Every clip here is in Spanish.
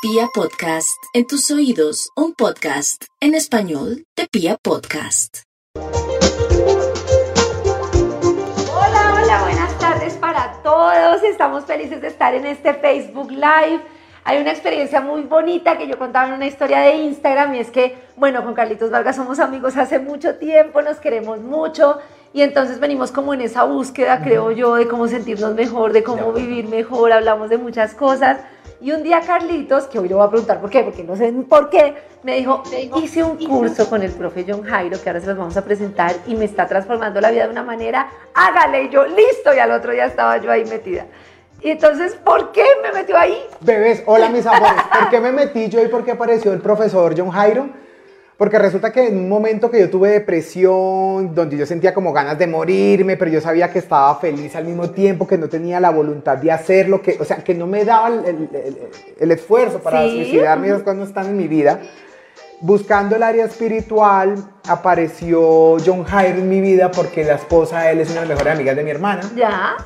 Pia Podcast, en tus oídos, un podcast en español de Pia Podcast. Hola, hola, buenas tardes para todos. Estamos felices de estar en este Facebook Live. Hay una experiencia muy bonita que yo contaba en una historia de Instagram y es que, bueno, con Carlitos Vargas somos amigos hace mucho tiempo, nos queremos mucho y entonces venimos como en esa búsqueda, creo yo, de cómo sentirnos mejor, de cómo vivir mejor, hablamos de muchas cosas. Y un día Carlitos, que hoy le voy a preguntar por qué, porque no sé por qué, me dijo, hice un curso con el profe John Jairo, que ahora se los vamos a presentar, y me está transformando la vida de una manera, hágale, y yo, listo, y al otro día estaba yo ahí metida. Y entonces, ¿por qué me metió ahí? Bebés, hola mis amores, ¿por qué me metí yo y por qué apareció el profesor John Jairo? Porque resulta que en un momento que yo tuve depresión, donde yo sentía como ganas de morirme, pero yo sabía que estaba feliz al mismo tiempo, que no tenía la voluntad de hacerlo, que, o sea, que no me daba el, el, esfuerzo para suicidarme, esas cosas no están en mi vida. Buscando el área espiritual, apareció John Jairo en mi vida porque la esposa de él es una de las mejores amigas de mi hermana. Ya.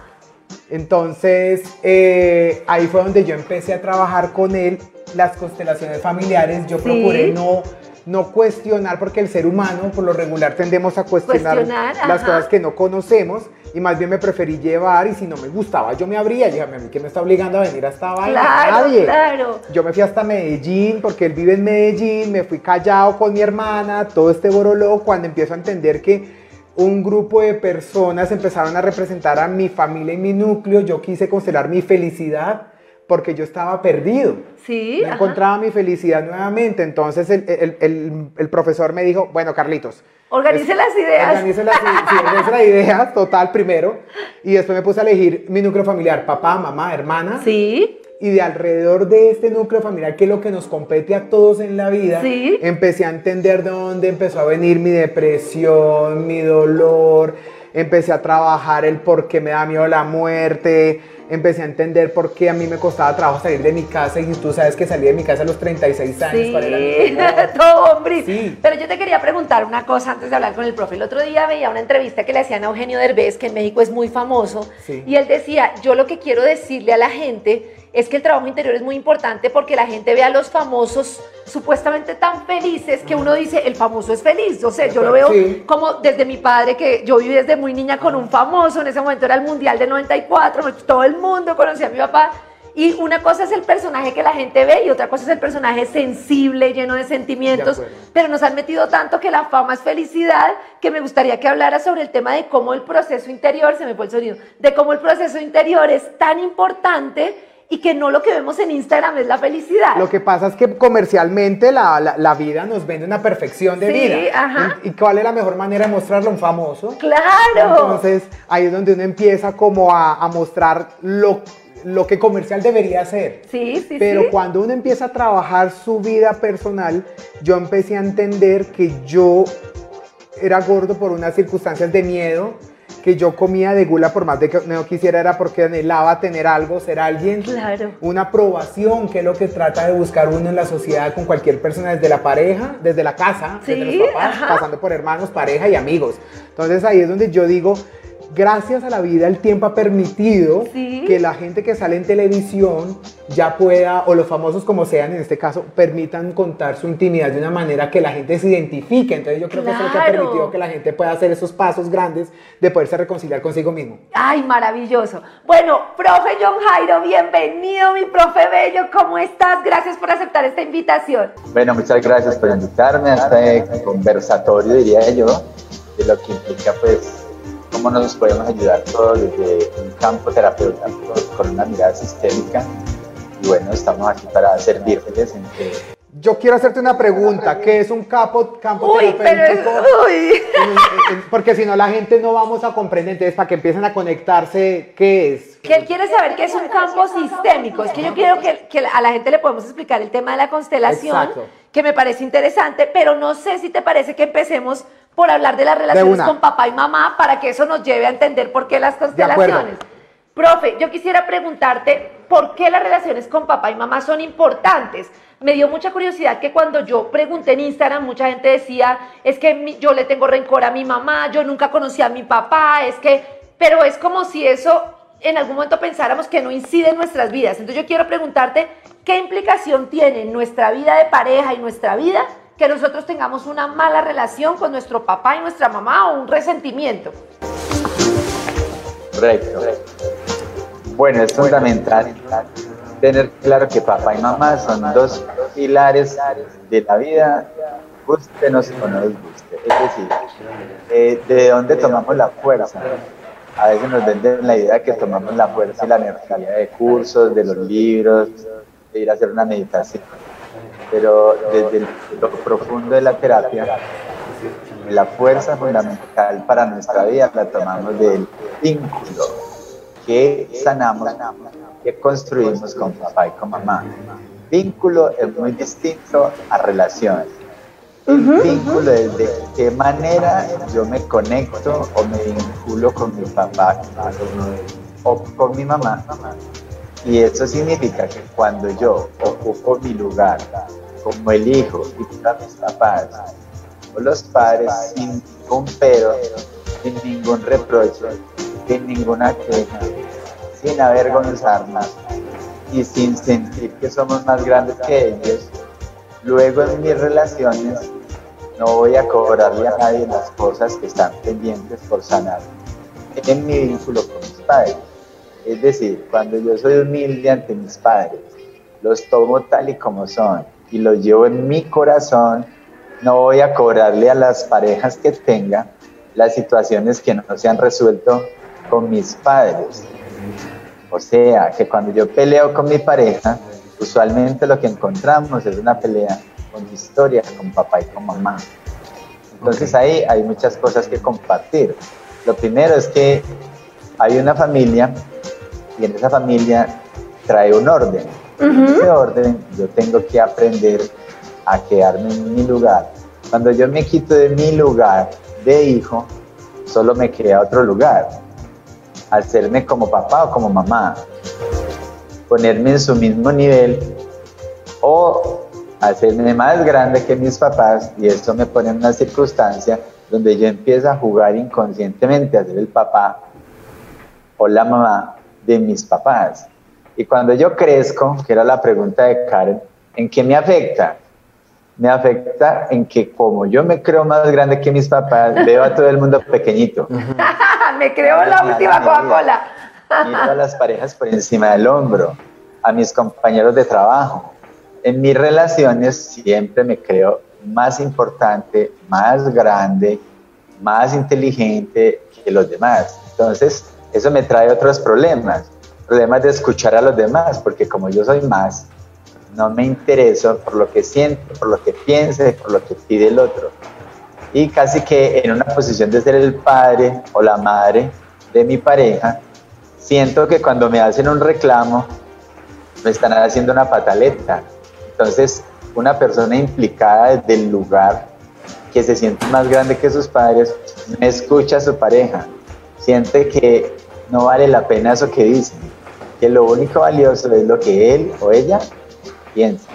Entonces, eh, ahí fue donde yo empecé a trabajar con él las constelaciones familiares. Yo procuré no no cuestionar, porque el ser humano por lo regular tendemos a cuestionar, las cosas que no conocemos y más bien me preferí llevar y si no me gustaba yo me abría, dígame a mí que me está obligando a venir hasta esta Nadie. Claro. Yo me fui hasta Medellín porque él vive en Medellín, me fui callado con mi hermana, todo este borolo cuando empiezo a entender que un grupo de personas empezaron a representar a mi familia y mi núcleo, yo quise constelar mi felicidad porque yo estaba perdido. Sí. No encontraba mi felicidad nuevamente. Entonces el, el, el, profesor me dijo, bueno, Carlitos. Organice las ideas. Organice las, sí, ideas, total, primero. Y después me puse a elegir mi núcleo familiar, papá, mamá, hermana. Sí. Y de alrededor de este núcleo familiar, que es lo que nos compete a todos en la vida, ¿Sí? empecé a entender de dónde empezó a venir mi depresión, mi dolor. Empecé a trabajar el por qué me da miedo la muerte empecé a entender por qué a mí me costaba trabajo salir de mi casa y tú sabes que salí de mi casa a los 36 años. Sí, todo hombre. Sí. Pero yo te quería preguntar una cosa antes de hablar con el profe. El otro día veía una entrevista que le hacían a Eugenio Derbez, que en México es muy famoso, y él decía, yo lo que quiero decirle a la gente es que el trabajo interior es muy importante porque la gente ve a los famosos supuestamente tan felices que uno dice, el famoso es feliz. O sea, yo lo veo como desde mi padre, que yo viví desde muy niña con un famoso, en ese momento era el Mundial de 94, todo el mundo conocía a mi papá. Y una cosa es el personaje que la gente ve y otra cosa es el personaje sensible, lleno de sentimientos, pero nos han metido tanto que la fama es felicidad, que me gustaría que hablara sobre el tema de cómo el proceso interior, se me fue el sonido, de cómo el proceso interior es tan importante y que no lo que vemos en Instagram es la felicidad. Lo que pasa es que comercialmente la, la, vida nos vende una perfección de sí, vida. Ajá. ¿Y, cuál es la mejor manera de mostrarlo a un famoso? Claro. Entonces ahí es donde uno empieza como a, a mostrar lo, lo que comercial debería ser. Sí, sí, Pero cuando uno empieza a trabajar su vida personal, yo empecé a entender que yo era gordo por unas circunstancias de miedo, que yo comía de gula por más de que no quisiera era porque anhelaba tener algo, ser alguien. Claro. Una aprobación, que es lo que trata de buscar uno en la sociedad con cualquier persona, desde la pareja, desde la casa, desde los papás, pasando por hermanos, pareja y amigos. Entonces ahí es donde yo digo, gracias a la vida el tiempo ha permitido que la gente que sale en televisión ya pueda, o los famosos como sean en este caso, permitan contar su intimidad de una manera que la gente se identifique. Entonces yo creo que eso es lo que ha permitido que la gente pueda hacer esos pasos grandes de poderse reconciliar consigo mismo. Ay, maravilloso. Bueno, profe John Jairo, bienvenido, mi profe Bello, ¿cómo estás? Gracias por aceptar esta invitación. Bueno, muchas gracias por invitarme a este conversatorio, diría yo, de lo que implica pues cómo nos podemos ayudar todos desde un campo terapéutico con una mirada sistémica. Y bueno, estamos aquí para servirles en que yo quiero hacerte una pregunta, ¿qué es un campo, campo uy, terapéutico? Pero uy. Porque si no la gente no vamos a comprender, entonces para que empiecen a conectarse, ¿qué es? Que él quiere saber qué es un campo sistémico. Es que yo quiero que, que a la gente le podemos explicar el tema de la constelación, que me parece interesante, pero no sé si te parece que empecemos por hablar de las relaciones con papá y mamá para que eso nos lleve a entender por qué las constelaciones. Profe, yo quisiera preguntarte por qué las relaciones con papá y mamá son importantes. Me dio mucha curiosidad que cuando yo pregunté en Instagram, mucha gente decía, es que yo le tengo rencor a mi mamá, yo nunca conocí a mi papá, es que, pero es como si eso en algún momento pensáramos que no incide en nuestras vidas. Entonces yo quiero preguntarte, ¿qué implicación tiene en nuestra vida de pareja y nuestra vida que nosotros tengamos una mala relación con nuestro papá y nuestra mamá o un resentimiento? Correcto. Bueno, es fundamental tener claro que papá y mamá son dos pilares de la vida, gustenos o no nos guste. Es decir, eh, ¿de dónde tomamos la fuerza? A veces nos venden la idea que tomamos la fuerza y la energía de cursos, de los libros, de ir a hacer una meditación. Pero desde lo profundo de la terapia, la fuerza fundamental para nuestra vida la tomamos del vínculo que sanamos, que construimos con papá y con mamá. Vínculo es muy distinto a relaciones. El vínculo es de qué manera yo me conecto o me vinculo con mi papá o con mi mamá. Y eso significa que cuando yo ocupo mi lugar como el hijo y para mis papás o los padres sin ningún pedo, sin ningún reproche, sin ninguna queja, sin avergonzarnos y sin sentir que somos más grandes que ellos, luego en mis relaciones no voy a cobrarle a nadie las cosas que están pendientes por sanar en mi vínculo con mis padres. Es decir, cuando yo soy humilde ante mis padres, los tomo tal y como son y los llevo en mi corazón, no voy a cobrarle a las parejas que tenga las situaciones que no se han resuelto con mis padres. O sea, que cuando yo peleo con mi pareja, usualmente lo que encontramos es una pelea con historia, con papá y con mamá. Entonces ahí hay muchas cosas que compartir. Lo primero es que hay una familia y en esa familia trae un orden. En ese orden yo tengo que aprender a quedarme en mi lugar. Cuando yo me quito de mi lugar de hijo, solo me queda otro lugar hacerme como papá o como mamá, ponerme en su mismo nivel o hacerme más grande que mis papás y esto me pone en una circunstancia donde yo empiezo a jugar inconscientemente a ser el papá o la mamá de mis papás. Y cuando yo crezco, que era la pregunta de Karen, ¿en qué me afecta? Me afecta en que como yo me creo más grande que mis papás, veo a todo el mundo pequeñito. me creo la última Coca-Cola. Miro a las parejas por encima del hombro, a mis compañeros de trabajo. En mis relaciones siempre me creo más importante, más grande, más inteligente que los demás. Entonces, eso me trae otros problemas. Problemas de escuchar a los demás, porque como yo soy más, no me intereso por lo que siento, por lo que piense, por lo que pide el otro y casi que en una posición de ser el padre o la madre de mi pareja, siento que cuando me hacen un reclamo, me están haciendo una pataleta. Entonces, una persona implicada desde el lugar que se siente más grande que sus padres, me escucha a su pareja, siente que no vale la pena eso que dicen, que lo único valioso es lo que él o ella piensa.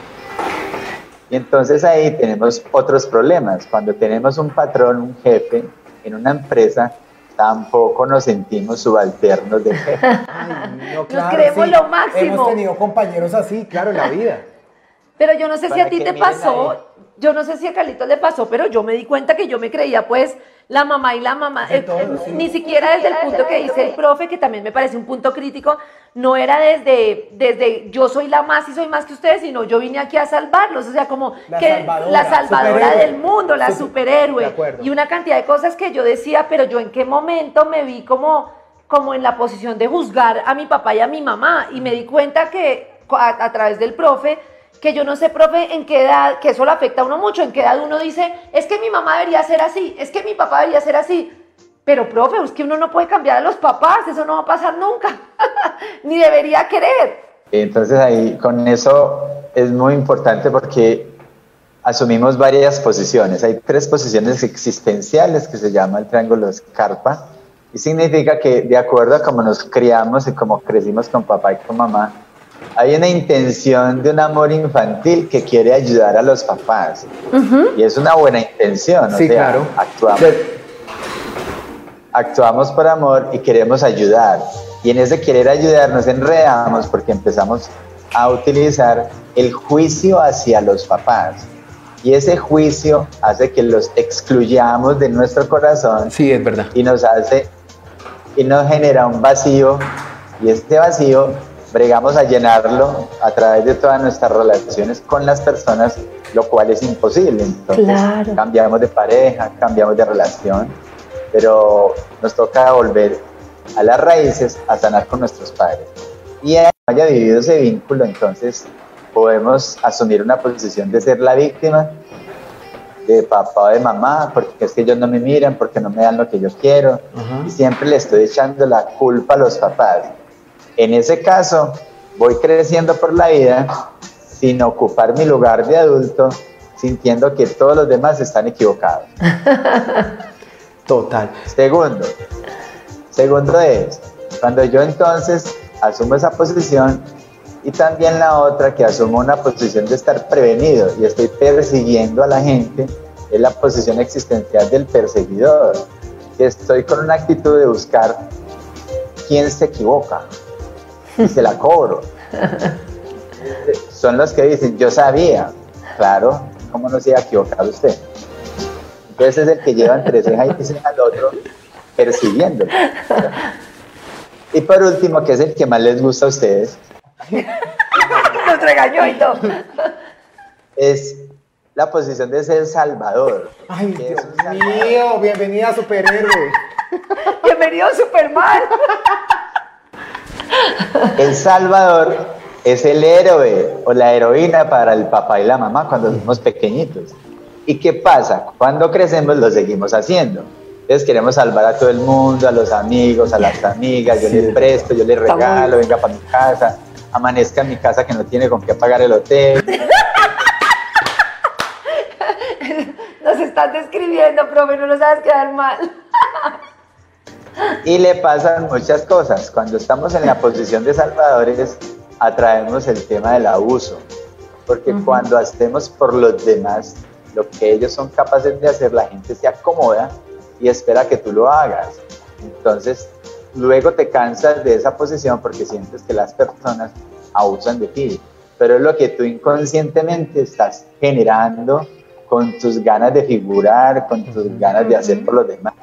Y entonces ahí tenemos otros problemas. Cuando tenemos un patrón, un jefe en una empresa, tampoco nos sentimos subalternos de jefe. nos creemos lo máximo. Hemos tenido compañeros así, claro, en la vida. Pero yo no sé si a ti te pasó, yo no sé si a Carlitos le pasó, pero yo me di cuenta que yo me creía pues la mamá y la mamá, eh, eh, ni siquiera desde el punto que dice el profe, que también me parece un punto crítico, no era desde, desde yo soy la más y soy más que ustedes, sino yo vine aquí a salvarlos, o sea, como la que salvadora, la salvadora del mundo, la superhéroe. superhéroe, y una cantidad de cosas que yo decía, pero yo en qué momento me vi como, como en la posición de juzgar a mi papá y a mi mamá, y me di cuenta que a través del profe, que yo no sé, profe, en qué edad, que eso lo afecta a uno mucho, en qué edad uno dice, es que mi mamá debería ser así, es que mi papá debería ser así. Pero, profe, es que uno no puede cambiar a los papás, eso no va a pasar nunca, ni debería querer. Entonces ahí con eso es muy importante porque asumimos varias posiciones. Hay tres posiciones existenciales que se llama el triángulo de Scarpa y significa que de acuerdo a cómo nos criamos y cómo crecimos con papá y con mamá, hay una intención de un amor infantil que quiere ayudar a los papás. Y es una buena intención. Sí, claro. Actuamos, actuamos por amor y queremos ayudar. Y en ese querer ayudar nos enredamos porque empezamos a utilizar el juicio hacia los papás. Y ese juicio hace que los excluyamos de nuestro corazón. Sí, es verdad. Y nos hace, y nos genera un vacío. Y este vacío bregamos a llenarlo a través de todas nuestras relaciones con las personas, lo cual es imposible. Entonces, cambiamos de pareja, cambiamos de relación, pero nos toca volver a las raíces a sanar con nuestros padres. Y haya vivido ese vínculo, entonces podemos asumir una posición de ser la víctima de papá o de mamá, porque es que ellos no me miran, porque no me dan lo que yo quiero, y siempre le estoy echando la culpa a los papás. En ese caso, voy creciendo por la vida sin ocupar mi lugar de adulto, sintiendo que todos los demás están equivocados. Total. Segundo, segundo es, cuando yo entonces asumo esa posición y también la otra que asumo una posición de estar prevenido y estoy persiguiendo a la gente, es la posición existencial del perseguidor, que estoy con una actitud de buscar quién se equivoca, y se la cobro. Son los que dicen, yo sabía, claro, ¿cómo no se iba a equivocar usted? Entonces es el que lleva entre ceja y ceja al otro persiguiéndolo. Y por último, que es el que más les gusta a ustedes. Nos regañó y todo. Es la posición de ser salvador. Ay, Dios mío, bienvenida superhéroe. Bienvenido Superman. El Salvador es el héroe o la heroína para el papá y la mamá cuando somos pequeñitos. ¿Y qué pasa? Cuando crecemos lo seguimos haciendo. Entonces queremos salvar a todo el mundo, a los amigos, a las amigas, yo le presto, yo le regalo, venga para mi casa, amanezca en mi casa que no tiene con qué pagar el hotel. Nos estás describiendo, profe, no nos sabes quedar mal. Y le pasan muchas cosas. Cuando estamos en la posición de salvadores, atraemos el tema del abuso. Porque cuando hacemos por los demás lo que ellos son capaces de hacer, la gente se acomoda y espera que tú lo hagas. Entonces, luego te cansas de esa posición porque sientes que las personas abusan de ti. Pero es lo que tú inconscientemente estás generando con tus ganas de figurar, con tus ganas de hacer por los demás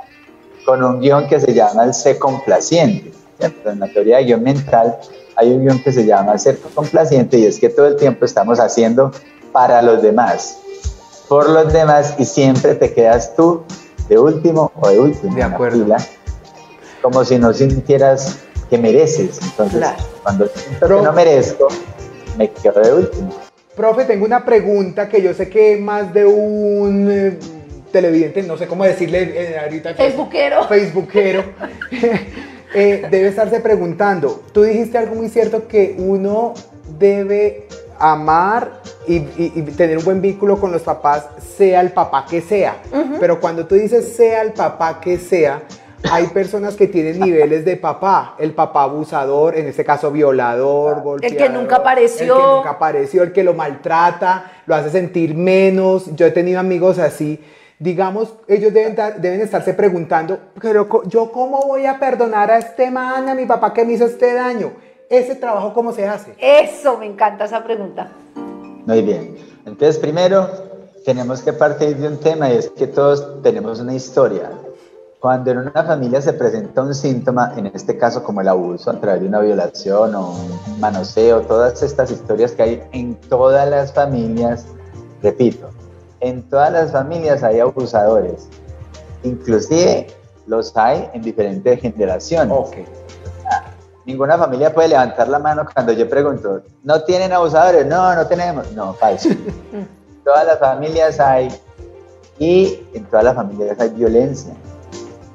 con un guion que se llama el ser complaciente. En la teoría de guion mental hay un guion que se llama ser complaciente y es que todo el tiempo estamos haciendo para los demás, por los demás y siempre te quedas tú de último o de último de acuerdo. como si no sintieras que mereces. Entonces, cuando siento que no merezco, me quedo de último. Profe, tengo una pregunta que yo sé que más de un televidente, no sé cómo decirle eh, ahorita. Facebookero. Facebookero. Eh, debe estarse preguntando. Tú dijiste algo muy cierto que uno debe amar y, tener un buen vínculo con los papás, sea el papá que sea. Pero cuando tú dices sea el papá que sea, hay personas que tienen niveles de papá. El papá abusador, en este caso violador, golpeador. El que nunca apareció. El que nunca apareció, el que lo maltrata, lo hace sentir menos. Yo he tenido amigos así digamos, ellos deben, deben estarse preguntando, pero yo cómo voy a perdonar a este man, a mi papá que me hizo este daño. Ese trabajo, ¿cómo se hace? Eso, me encanta esa pregunta. Muy bien. Entonces, primero, tenemos que partir de un tema y es que todos tenemos una historia. Cuando en una familia se presenta un síntoma, en este caso como el abuso a través de una violación o un manoseo, todas estas historias que hay en todas las familias, repito, en todas las familias hay abusadores. Inclusive los hay en diferentes generaciones. Okay. Ninguna familia puede levantar la mano cuando yo pregunto, ¿no tienen abusadores? No, no tenemos. No, falso. todas las familias hay y en todas las familias hay violencia.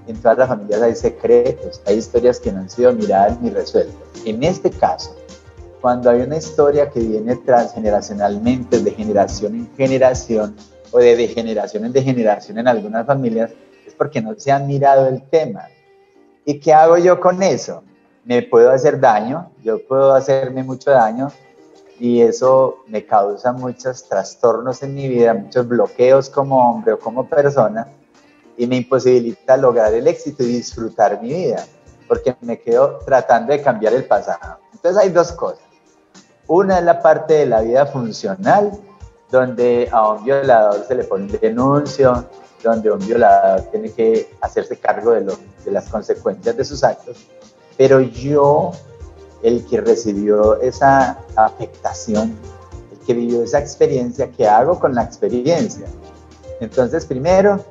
En todas las familias hay secretos, hay historias que no han sido miradas ni resueltas. En este caso, cuando hay una historia que viene transgeneracionalmente, de generación en generación, o de generación en degeneración en algunas familias, es porque no se ha mirado el tema. ¿Y qué hago yo con eso? Me puedo hacer daño, yo puedo hacerme mucho daño y eso me causa muchos trastornos en mi vida, muchos bloqueos como hombre o como persona y me imposibilita lograr el éxito y disfrutar mi vida, porque me quedo tratando de cambiar el pasado. Entonces hay dos cosas. Una es la parte de la vida funcional, donde a un violador se le pone un denuncio, donde un violador tiene que hacerse cargo de, de las consecuencias de sus actos. Pero yo, el que recibió esa afectación, el que vivió esa experiencia, ¿qué hago con la experiencia? Entonces, primero,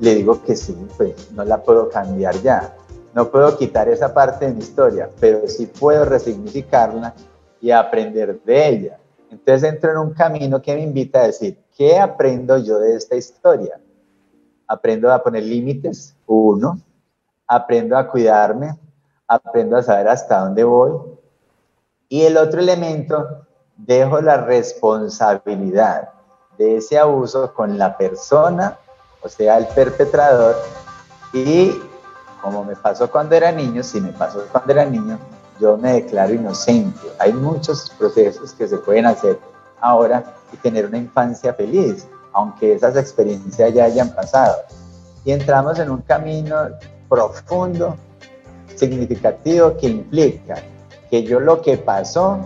le digo que sí, pues no la puedo cambiar ya. No puedo quitar esa parte de mi historia, pero sí puedo resignificarla y aprender de ella. Entonces entro en un camino que me invita a decir, ¿qué aprendo yo de esta historia? Aprendo a poner límites, uno. Aprendo a cuidarme, aprendo a saber hasta dónde voy. Y el otro elemento, dejo la responsabilidad de ese abuso con la persona o sea, el perpetrador. Y como me pasó cuando era niño, si me pasó cuando era niño, yo me declaro inocente. Hay muchos procesos que se pueden hacer ahora y tener una infancia feliz, aunque esas experiencias ya hayan pasado. Y entramos en un camino profundo, significativo, que implica que yo lo que pasó,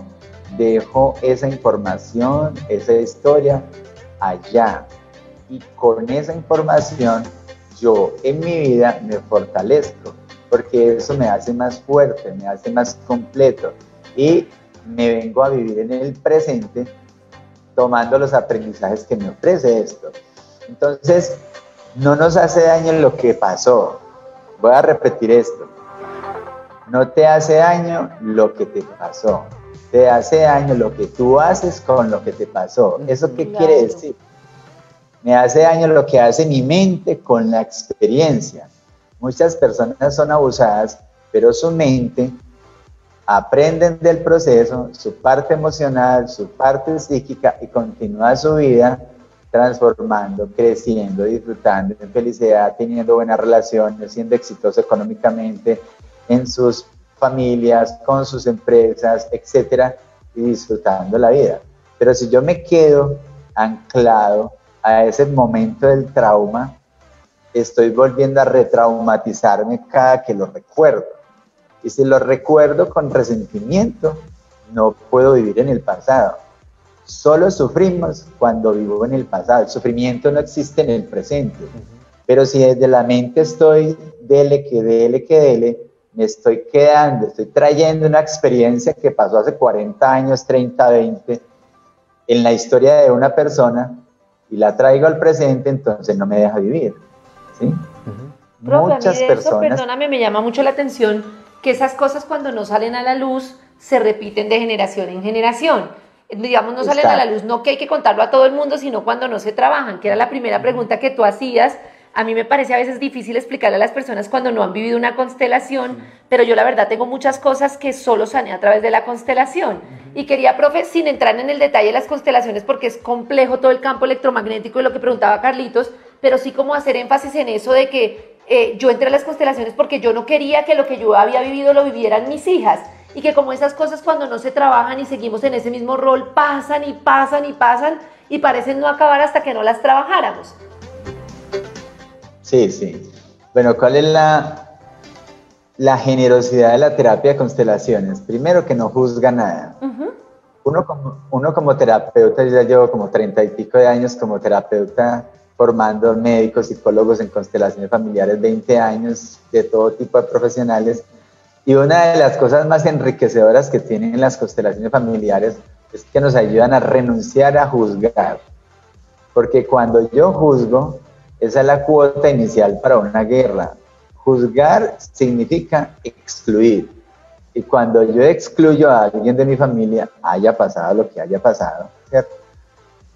dejo esa información, esa historia allá, y con esa información yo en mi vida me fortalezco, porque eso me hace más fuerte, me hace más completo y me vengo a vivir en el presente tomando los aprendizajes que me ofrece esto. Entonces, no nos hace daño lo que pasó. Voy a repetir esto. No te hace daño lo que te pasó. Te hace daño lo que tú haces con lo que te pasó. ¿Eso qué quiere decir? Me hace daño lo que hace mi mente con la experiencia. Muchas personas son abusadas, pero su mente aprenden del proceso, su parte emocional, su parte psíquica y continúa su vida transformando, creciendo, disfrutando en felicidad, teniendo buenas relaciones, siendo exitoso económicamente en sus familias, con sus empresas, etcétera, y disfrutando la vida. Pero si yo me quedo anclado a ese momento del trauma, estoy volviendo a retraumatizarme cada que lo recuerdo. Y si lo recuerdo con resentimiento, no puedo vivir en el pasado. Solo sufrimos cuando vivo en el pasado. El sufrimiento no existe en el presente. Pero si desde la mente estoy, dele que dele que dele, me estoy quedando, estoy trayendo una experiencia que pasó hace 40 años, 30, 20, en la historia de una persona, y la traigo al presente, entonces no me deja vivir. ¿Sí? Muchas personas. perdóname, me llama mucho la atención que esas cosas cuando no salen a la luz se repiten de generación en generación. Digamos, no salen a la luz, no que hay que contarlo a todo el mundo, sino cuando no se trabajan, que era la primera pregunta que tú hacías. A mí me parece a veces difícil explicarle a las personas cuando no han vivido una constelación, pero yo la verdad tengo muchas cosas que solo sané a través de la constelación. Y quería, profe, sin entrar en el detalle de las constelaciones, porque es complejo todo el campo electromagnético y lo que preguntaba Carlitos, pero sí como hacer énfasis en eso de que eh, yo entré a las constelaciones porque yo no quería que lo que yo había vivido lo vivieran mis hijas. Y que como esas cosas cuando no se trabajan y seguimos en ese mismo rol, pasan y pasan y pasan y parecen no acabar hasta que no las trabajáramos. Sí, sí. Bueno, ¿cuál es la, la generosidad de la terapia de constelaciones. Primero que no juzga nada. uno, como, uno como terapeuta, yo ya llevo como treinta y pico de años como terapeuta formando médicos, psicólogos en constelaciones familiares, 20 años de todo tipo de profesionales. Y una de las cosas más enriquecedoras que tienen las constelaciones familiares es que nos ayudan a renunciar a juzgar. Porque cuando yo juzgo, esa es la cuota inicial para una guerra Juzgar significa excluir. Y cuando yo excluyo a alguien de mi familia, haya pasado lo que haya pasado,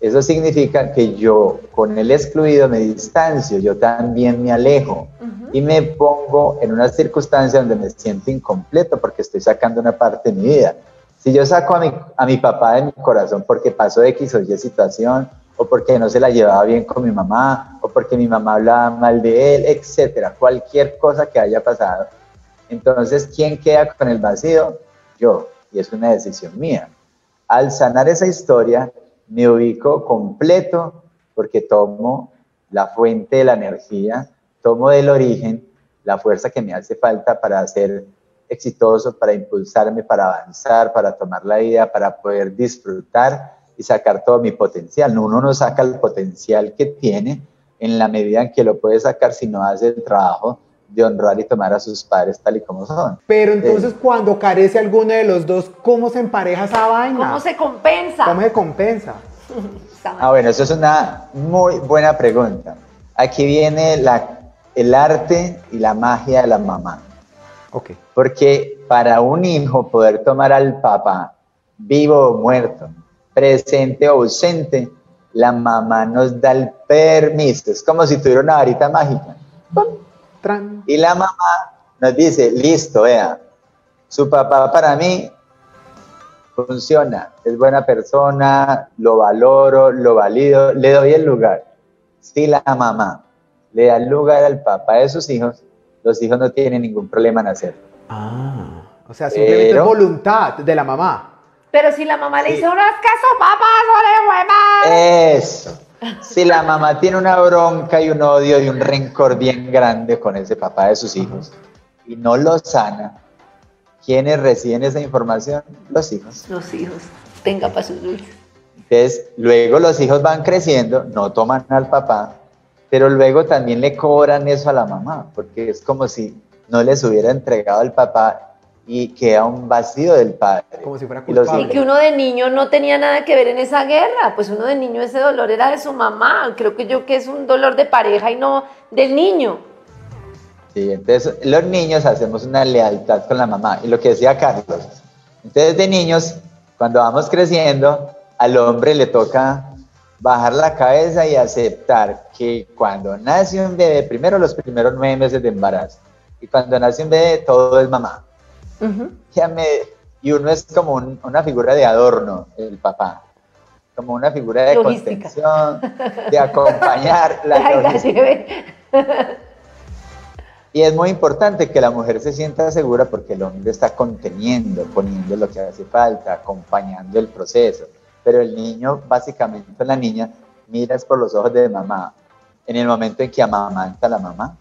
Eso significa que yo con el excluido me distancio, yo también me alejo y me pongo en una circunstancia donde me siento incompleto porque estoy sacando una parte de mi vida. Si yo saco a mi, a mi papá de mi corazón porque pasó X o Y situación, o porque no se la llevaba bien con mi mamá, o porque mi mamá hablaba mal de él, etcétera, cualquier cosa que haya pasado. Entonces, ¿quién queda con el vacío? Yo, y es una decisión mía. Al sanar esa historia, me ubico completo porque tomo la fuente de la energía, tomo del origen la fuerza que me hace falta para hacer exitoso, para impulsarme, para avanzar, para tomar la vida, para poder disfrutar y sacar todo mi potencial. Uno no saca el potencial que tiene en la medida en que lo puede sacar si no hace el trabajo de honrar y tomar a sus padres tal y como son. Pero entonces cuando carece alguno de los dos, ¿cómo se empareja esa vaina? ¿Cómo se compensa? ¿Cómo se compensa? ah, bueno, eso es una muy buena pregunta. Aquí viene la, el arte y la magia de la mamá. Okay. Porque para un hijo poder tomar al papá vivo o muerto, presente o ausente, la mamá nos da el permiso. Es como si tuviera una varita mágica. Y la mamá nos dice, listo, vea, su papá para mí funciona, es buena persona, lo valoro, lo valido, le doy el lugar. Si la mamá le da el lugar al papá de sus hijos, los hijos no tienen ningún problema en hacerlo. Ah, o sea, simplemente es voluntad de la mamá. Pero si la mamá le dice, no es caso, papá, no le Eso. Si la mamá tiene una bronca y un odio y un rencor bien grande con ese papá de sus hijos y no lo sana, ¿quiénes reciben esa información? Los hijos. Los hijos. Tenga para sus dulces. Entonces, luego los hijos van creciendo, no toman al papá, pero luego también le cobran eso a la mamá, porque es como si no les hubiera entregado al papá y queda un vacío del padre. Como si fuera culpable. Y, que uno de niño no tenía nada que ver en esa guerra, pues uno de niño ese dolor era de su mamá, creo que yo que es un dolor de pareja y no del niño. Sí, entonces los niños hacemos una lealtad con la mamá, y lo que decía Carlos, entonces de niños, cuando vamos creciendo, al hombre le toca bajar la cabeza y aceptar que cuando nace un bebé, primero los primeros nueve meses de embarazo, y cuando nace un bebé, todo es mamá. Y uno es como una figura de adorno, el papá, como una figura de contención, de acompañar la, Y es muy importante que la mujer se sienta segura porque el hombre está conteniendo, poniendo lo que hace falta, acompañando el proceso. Pero el niño, básicamente la niña, miras por los ojos de mamá. En el momento en que amamanta a la mamá.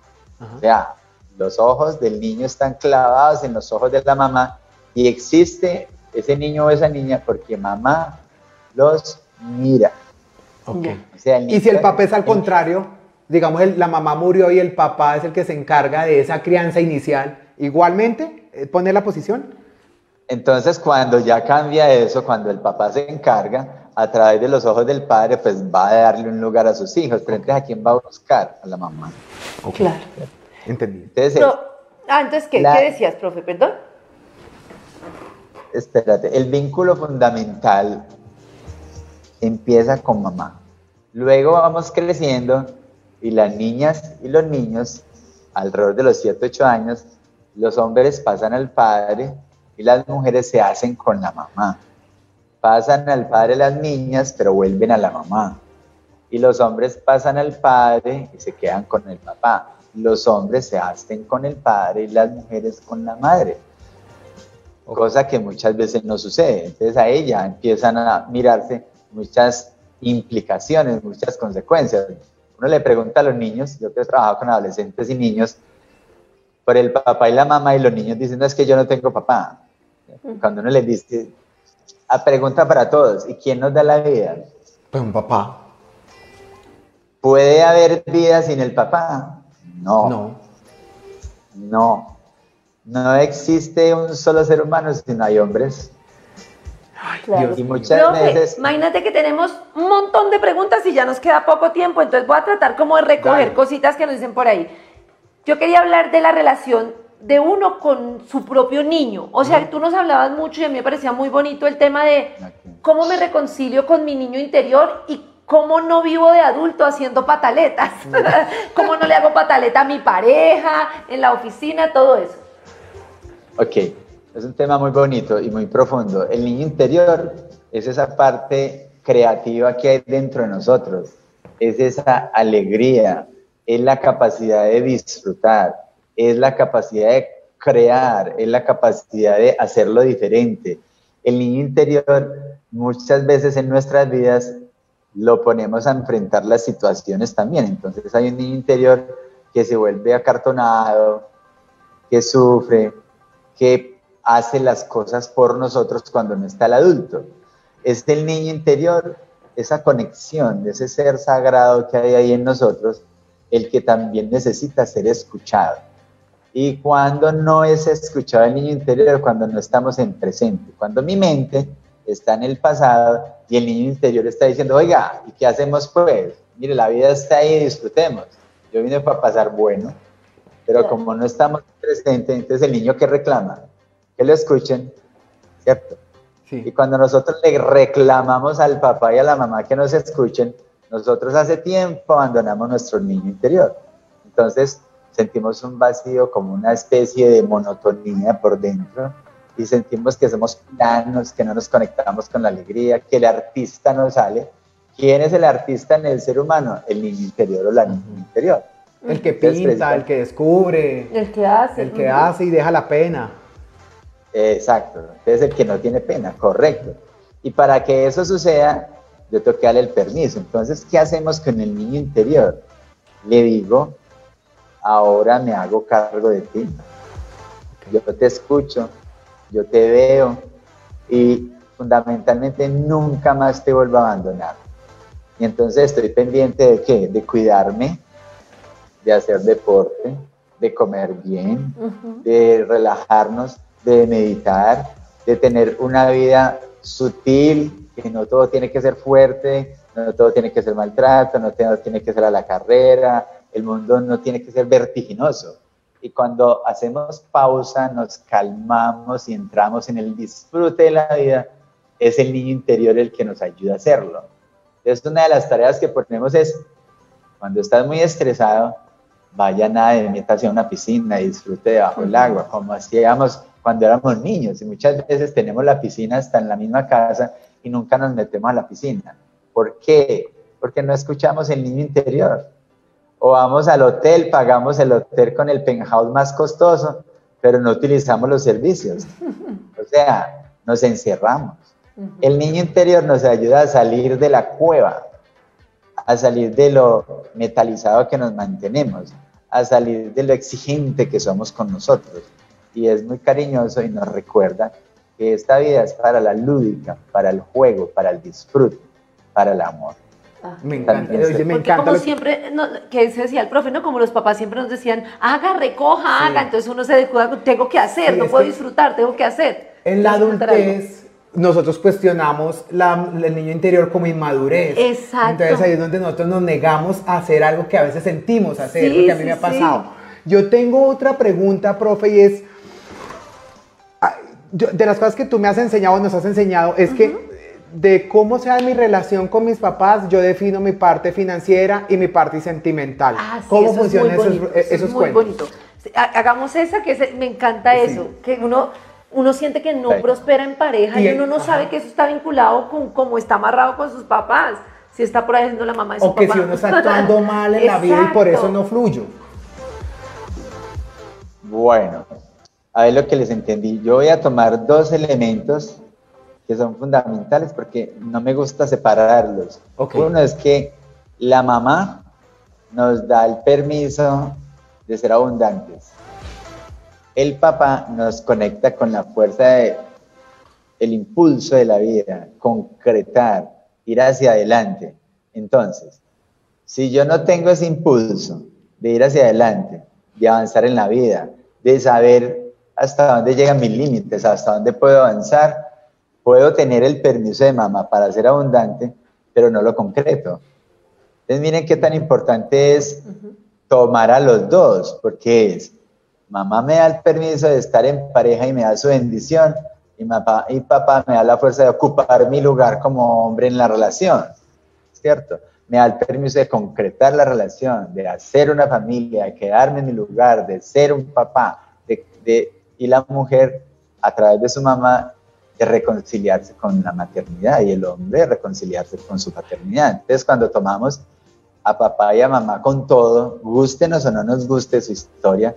O sea, los ojos del niño están clavados en los ojos de la mamá y existe ese niño o esa niña porque mamá los mira. Okay. y si el papá es al contrario, digamos la mamá murió y el papá es el que se encarga de esa crianza inicial, igualmente eh, pone la posición. Entonces, cuando ya cambia eso, cuando el papá se encarga, a través de los ojos del padre, pues va a darle un lugar a sus hijos. Pero entonces, ¿a quién va a buscar? A la mamá. Claro. Entendí. Entonces, ah, entonces ¿qué? ¿qué decías, profe? Perdón. Espérate, el vínculo fundamental empieza con mamá. Luego vamos creciendo y las niñas y los niños, alrededor de los 7, 8 años, los hombres pasan al padre y las mujeres se hacen con la mamá. Pasan al padre las niñas, pero vuelven a la mamá. Y los hombres pasan al padre y se quedan con el papá. Los hombres se hacen con el padre y las mujeres con la madre. Cosa que muchas veces no sucede. Entonces a ella empiezan a mirarse muchas implicaciones, muchas consecuencias. Uno le pregunta a los niños, yo que he trabajado con adolescentes y niños, por el papá y la mamá y los niños dicen, no es que yo no tengo papá. Cuando uno les dice, a pregunta para todos, ¿y quién nos da la vida? Pues un papá. ¿Puede haber vida sin el papá? No. No. No. No existe un solo ser humano si no hay hombres. Y muchas veces. Imagínate que tenemos un montón de preguntas y ya nos queda poco tiempo, entonces voy a tratar como de recoger cositas que nos dicen por ahí. Yo quería hablar de la relación de uno con su propio niño. O sea, tú nos hablabas mucho y a mí me parecía muy bonito el tema de cómo me reconcilio con mi niño interior y cómo no vivo de adulto haciendo pataletas, cómo no le hago pataleta a mi pareja, en la oficina, todo eso. Ok, es un tema muy bonito y muy profundo. El niño interior es esa parte creativa que hay dentro de nosotros, es esa alegría, es la capacidad de disfrutar, es la capacidad de crear, es la capacidad de hacerlo diferente. El niño interior muchas veces en nuestras vidas lo ponemos a enfrentar las situaciones también. Entonces hay un niño interior que se vuelve acartonado, que sufre, que hace las cosas por nosotros cuando no está el adulto. Es el niño interior, esa conexión, ese ser sagrado que hay ahí en nosotros, el que también necesita ser escuchado. Y cuando no es escuchado el niño interior, cuando no estamos en presente, cuando mi mente está en el pasado y el niño interior está diciendo, oiga, ¿y qué hacemos pues? Mire, la vida está ahí, disfrutemos. Yo vine para pasar bueno, pero como no estamos presentes, entonces el niño que reclama, que lo escuchen, ¿cierto? Y cuando nosotros le reclamamos al papá y a la mamá que nos escuchen, nosotros hace tiempo abandonamos nuestro niño interior. Entonces sentimos un vacío como una especie de monotonía por dentro y sentimos que somos planos, que no nos conectamos con la alegría, que el artista no sale. ¿Quién es el artista en el ser humano? El niño interior o la niña interior. El que pinta, el que descubre. El que hace. El que hace y deja la pena. Exacto. Es el que no tiene pena, correcto. Y para que eso suceda, yo tengo que darle el permiso. Entonces, ¿qué hacemos con el niño interior? Le digo, ahora me hago cargo de ti. Yo te escucho, yo te veo y fundamentalmente nunca más te vuelvo a abandonar. Y entonces estoy pendiente de qué? De cuidarme, de hacer deporte, de comer bien, de relajarnos, de meditar, de tener una vida sutil, que no todo tiene que ser fuerte, no todo tiene que ser maltrato, no todo tiene que ser a la carrera, el mundo no tiene que ser vertiginoso. Y cuando hacemos pausa, nos calmamos y entramos en el disfrute de la vida, es el niño interior el que nos ayuda a hacerlo. Entonces, una de las tareas que ponemos es, cuando estás muy estresado, vaya nada de métase a una piscina y disfrute debajo del agua, como hacíamos cuando éramos niños. Y muchas veces tenemos la piscina hasta en la misma casa y nunca nos metemos a la piscina. ¿Por qué? Porque no escuchamos el niño interior o vamos al hotel, pagamos el hotel con el penthouse más costoso, pero no utilizamos los servicios. O sea, nos encerramos. El niño interior nos ayuda a salir de la cueva, a salir de lo metalizado que nos mantenemos, a salir de lo exigente que somos con nosotros. Y es muy cariñoso y nos recuerda que esta vida es para la lúdica, para el juego, para el disfrute, para el amor. Ah. me encanta, me encanta. Como siempre, que se decía el profe, ¿no? Como los papás siempre nos decían, haga, recoja, haga, entonces uno se descuida, tengo que hacer, no puedo disfrutar, tengo que hacer. En la adultez, nosotros cuestionamos el niño interior como inmadurez. Exacto. Entonces ahí es donde nosotros nos negamos a hacer algo que a veces sentimos hacer, porque a mí me ha pasado. Yo tengo otra pregunta, profe, y es, de las cosas que tú me has enseñado, nos has enseñado, es que de cómo sea mi relación con mis papás, yo defino mi parte financiera y mi parte sentimental. Ah, ¿Cómo funcionan esos, esos es muy bonito. Hagamos esa, que me encanta eso, que uno, uno siente que no prospera en pareja y, uno no sabe que eso está vinculado con cómo está amarrado con sus papás. Si está por ahí haciendo la mamá de su O que si uno está actuando mal en la vida y por eso no fluyo. Bueno, a ver lo que les entendí. Yo voy a tomar dos elementos que son fundamentales porque no me gusta separarlos. Uno es que la mamá nos da el permiso de ser abundantes. El papá nos conecta con la fuerza de el impulso de la vida, concretar, ir hacia adelante. Entonces, si yo no tengo ese impulso de ir hacia adelante, de avanzar en la vida, de saber hasta dónde llegan mis límites, hasta dónde puedo avanzar, puedo tener el permiso de mamá para ser abundante, pero no lo concreto. Entonces miren qué tan importante es tomar a los dos, porque es, mamá me da el permiso de estar en pareja y me da su bendición, y, papá, y papá me da la fuerza de ocupar mi lugar como hombre en la relación, ¿cierto? Me da el permiso de concretar la relación, de hacer una familia, de quedarme en mi lugar, de ser un papá, de, y la mujer a través de su mamá de reconciliarse con la maternidad y el hombre reconciliarse con su paternidad. Entonces, cuando tomamos a papá y a mamá con todo, gustenos o no nos guste su historia,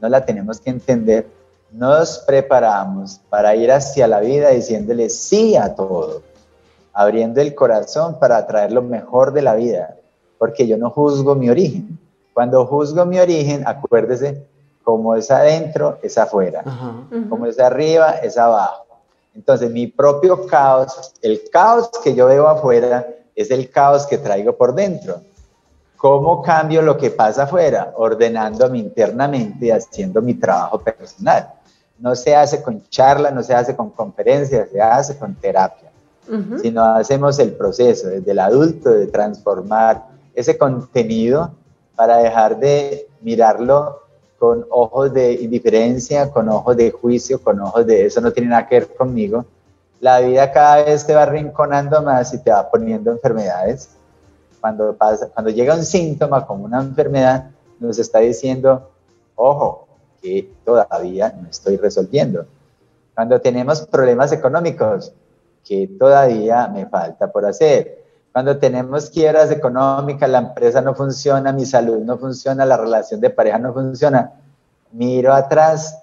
no la tenemos que entender. Nos preparamos para ir hacia la vida diciéndole sí a todo, abriendo el corazón para atraer lo mejor de la vida, porque yo no juzgo mi origen. Cuando juzgo mi origen, acuérdese, como es adentro, es afuera. Como es arriba, es abajo. Entonces, mi propio caos, el caos que yo veo afuera, es el caos que traigo por dentro. ¿Cómo cambio lo que pasa afuera? Ordenándome internamente y haciendo mi trabajo personal. No se hace con charla, no se hace con conferencias, se hace con terapia. Sino hacemos el proceso desde el adulto de transformar ese contenido para dejar de mirarlo con ojos de indiferencia, con ojos de juicio, con ojos de eso no tiene nada que ver conmigo. La vida cada vez te va rinconando más y te va poniendo enfermedades. Cuando, pasa, cuando llega un síntoma como una enfermedad, nos está diciendo, ojo, que todavía no estoy resolviendo. Cuando tenemos problemas económicos, que todavía me falta por hacer. Cuando tenemos quiebras económicas, la empresa no funciona, mi salud no funciona, la relación de pareja no funciona, miro atrás,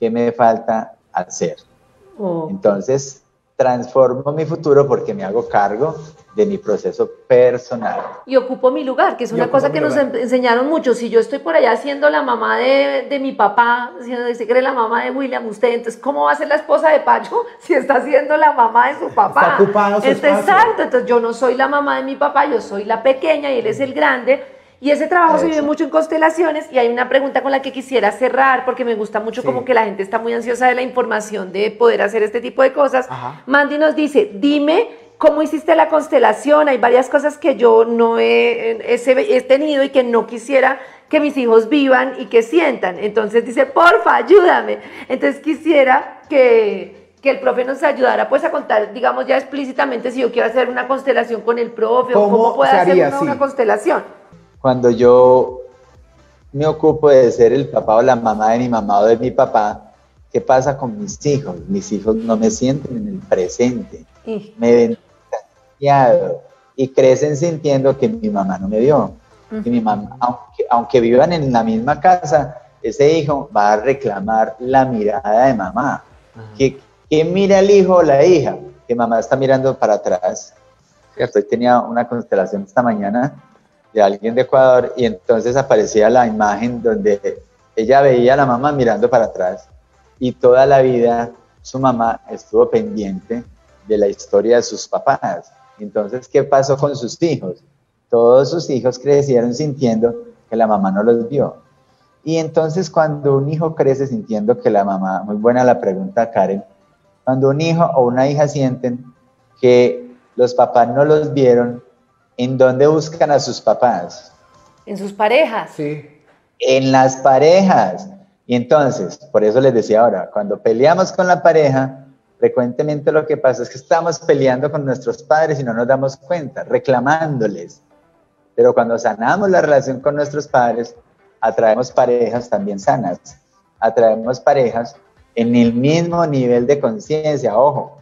¿qué me falta hacer? Entonces, transformo mi futuro porque me hago cargo de mi proceso personal. Y ocupo mi lugar, que es una cosa que nos enseñaron mucho. Si yo estoy por allá siendo la mamá de, de mi papá, siendo que eres la mamá de William, usted, entonces, ¿cómo va a ser la esposa de Pacho si está siendo la mamá de su papá? Está ocupado su Exacto, entonces yo no soy la mamá de mi papá, yo soy la pequeña y él es el grande y ese trabajo se vive mucho en constelaciones y hay una pregunta con la que quisiera cerrar porque me gusta mucho como que la gente está muy ansiosa de la información de poder hacer este tipo de cosas. Mandy nos dice, dime cómo hiciste la constelación, hay varias cosas que yo no he, he, tenido y que no quisiera que mis hijos vivan y que sientan. Entonces dice, porfa, ayúdame. Entonces quisiera que, que el profe nos ayudara pues a contar, digamos ya explícitamente, si yo quiero hacer una constelación con el profe o cómo puede hacer una constelación cuando yo me ocupo de ser el papá o la mamá de mi mamá o de mi papá, ¿qué pasa con mis hijos? Mis hijos no me sienten en el presente, me ven distanciado y crecen sintiendo que mi mamá no me vio. mi mamá, aunque, aunque vivan en la misma casa, ese hijo va a reclamar la mirada de mamá. ¿Qué, mira el hijo o la hija? Que mamá está mirando para atrás. Cierto, tenía una constelación esta mañana de alguien de Ecuador y entonces aparecía la imagen donde ella veía a la mamá mirando para atrás y toda la vida su mamá estuvo pendiente de la historia de sus papás. Entonces, ¿qué pasó con sus hijos? Todos sus hijos crecieron sintiendo que la mamá no los vio. Y entonces cuando un hijo crece sintiendo que la mamá, muy buena la pregunta Karen, cuando un hijo o una hija sienten que los papás no los vieron, ¿En dónde buscan a sus papás? En sus parejas. Sí. En las parejas. Y entonces, por eso les decía ahora, cuando peleamos con la pareja, frecuentemente lo que pasa es que estamos peleando con nuestros padres y no nos damos cuenta, reclamándoles. Pero cuando sanamos la relación con nuestros padres, atraemos parejas también sanas. Atraemos parejas en el mismo nivel de conciencia. Ojo,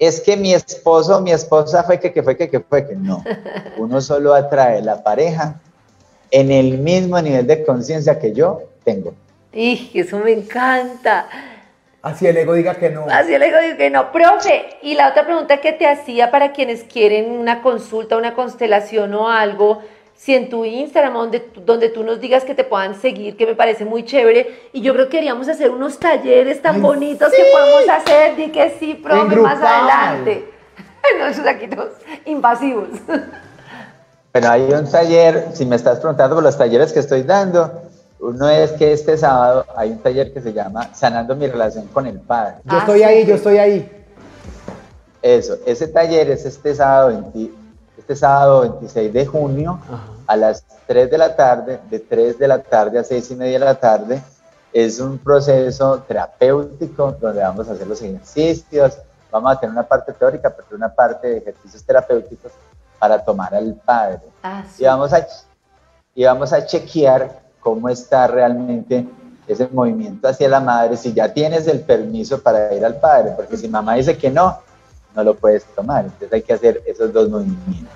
es que mi esposo, mi esposa fue que, que fue que, que fue que no. Uno solo atrae la pareja en el mismo nivel de conciencia que yo tengo. Y eso me encanta. Así el ego diga que no. Así el ego diga que no. Profe, y la otra pregunta que te hacía para quienes quieren una consulta, una constelación o algo, si en tu Instagram, donde, donde tú nos digas que te puedan seguir, que me parece muy chévere, y yo creo que queríamos hacer unos talleres tan bonitos que podemos hacer, di que sí, profe, más adelante. no, esos aquí todos invasivos. Bueno, hay un taller, si me estás preguntando por los talleres que estoy dando, uno es que este sábado hay un taller que se llama Sanando mi relación con el Padre. Yo estoy ah, ahí, yo estoy ahí. Eso, ese taller es este sábado 20 este sábado 26 de junio a las 3 de la tarde, de 3 de la tarde a 6 y media de la tarde. Es un proceso terapéutico donde vamos a hacer los ejercicios, vamos a tener una parte teórica, pero una parte de ejercicios terapéuticos para tomar al padre. Ah, y, vamos a, y vamos a chequear cómo está realmente ese movimiento hacia la madre, si ya tienes el permiso para ir al padre, porque si mamá dice que no, no lo puedes tomar. Entonces hay que hacer esos dos movimientos.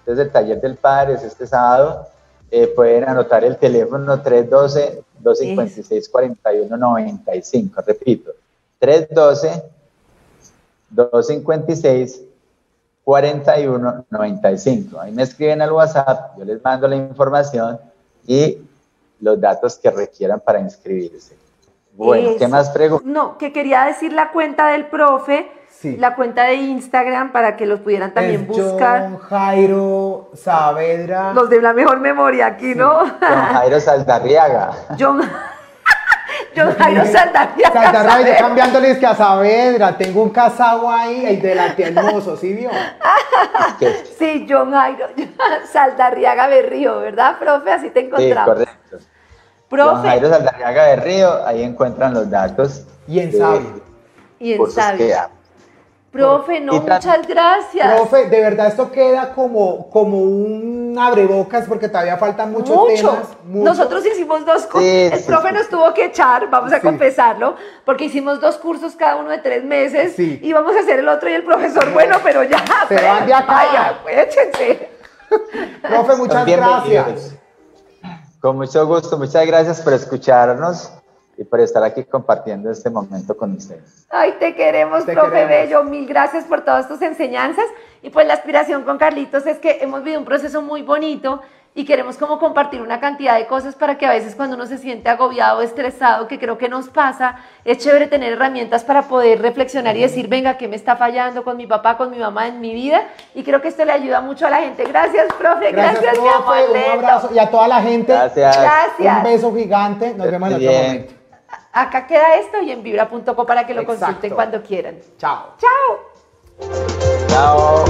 Entonces el taller del padre es este sábado. Eh, pueden anotar el teléfono 312-256-4195. Repito, 312-256-4195. Ahí me escriben al WhatsApp, yo les mando la información y los datos que requieran para inscribirse. Bueno, ¿qué más preguntas? No, que quería decir la cuenta del profe, la cuenta de Instagram para que los pudieran también buscar. John Jairo Saavedra. Los de la mejor memoria aquí, ¿no? John Jairo Saldarriaga. John John Jairo Saldarriaga. Saldarriaga, yo cambiándoles que a Saavedra, tengo un casado ahí, el delante hermoso, ¿sí vio? sí, John Jairo Saldarriaga Berrío, ¿verdad, profe? Así te encontramos. Sí, correcto. Profe. Jairo Saldarriaga de Río, ahí encuentran los datos. Y en Sabio. Y en Sabio. Profe, no, muchas gracias. Profe, de verdad esto queda como, como un abrebocas porque todavía faltan muchos mucho. temas. Nosotros hicimos dos cursos. el profe nos tuvo que echar, vamos a confesarlo, porque hicimos dos cursos cada uno de tres meses y vamos a hacer el otro y el profesor, bueno, pero ya. Se van de acá. Vaya, échense. Profe, muchas gracias. Con mucho gusto, muchas gracias por escucharnos y por estar aquí compartiendo este momento con ustedes. Ay, te queremos, profe Bello. Mil gracias por todas tus enseñanzas. Y pues la aspiración con Carlitos es que hemos vivido un proceso muy bonito y queremos como compartir una cantidad de cosas para que a veces cuando uno se siente agobiado, estresado, que creo que nos pasa, es chévere tener herramientas para poder reflexionar y decir, venga, ¿qué me está fallando con mi papá, con mi mamá en mi vida? Y creo que esto le ayuda mucho a la gente. Gracias, profe. Gracias, mi amor. Un abrazo. Y a toda la gente. Gracias. Un beso gigante. Nos vemos en otro momento. Acá queda esto y en vibra.co para que lo consulten cuando quieran. Chao. Chao. Chao.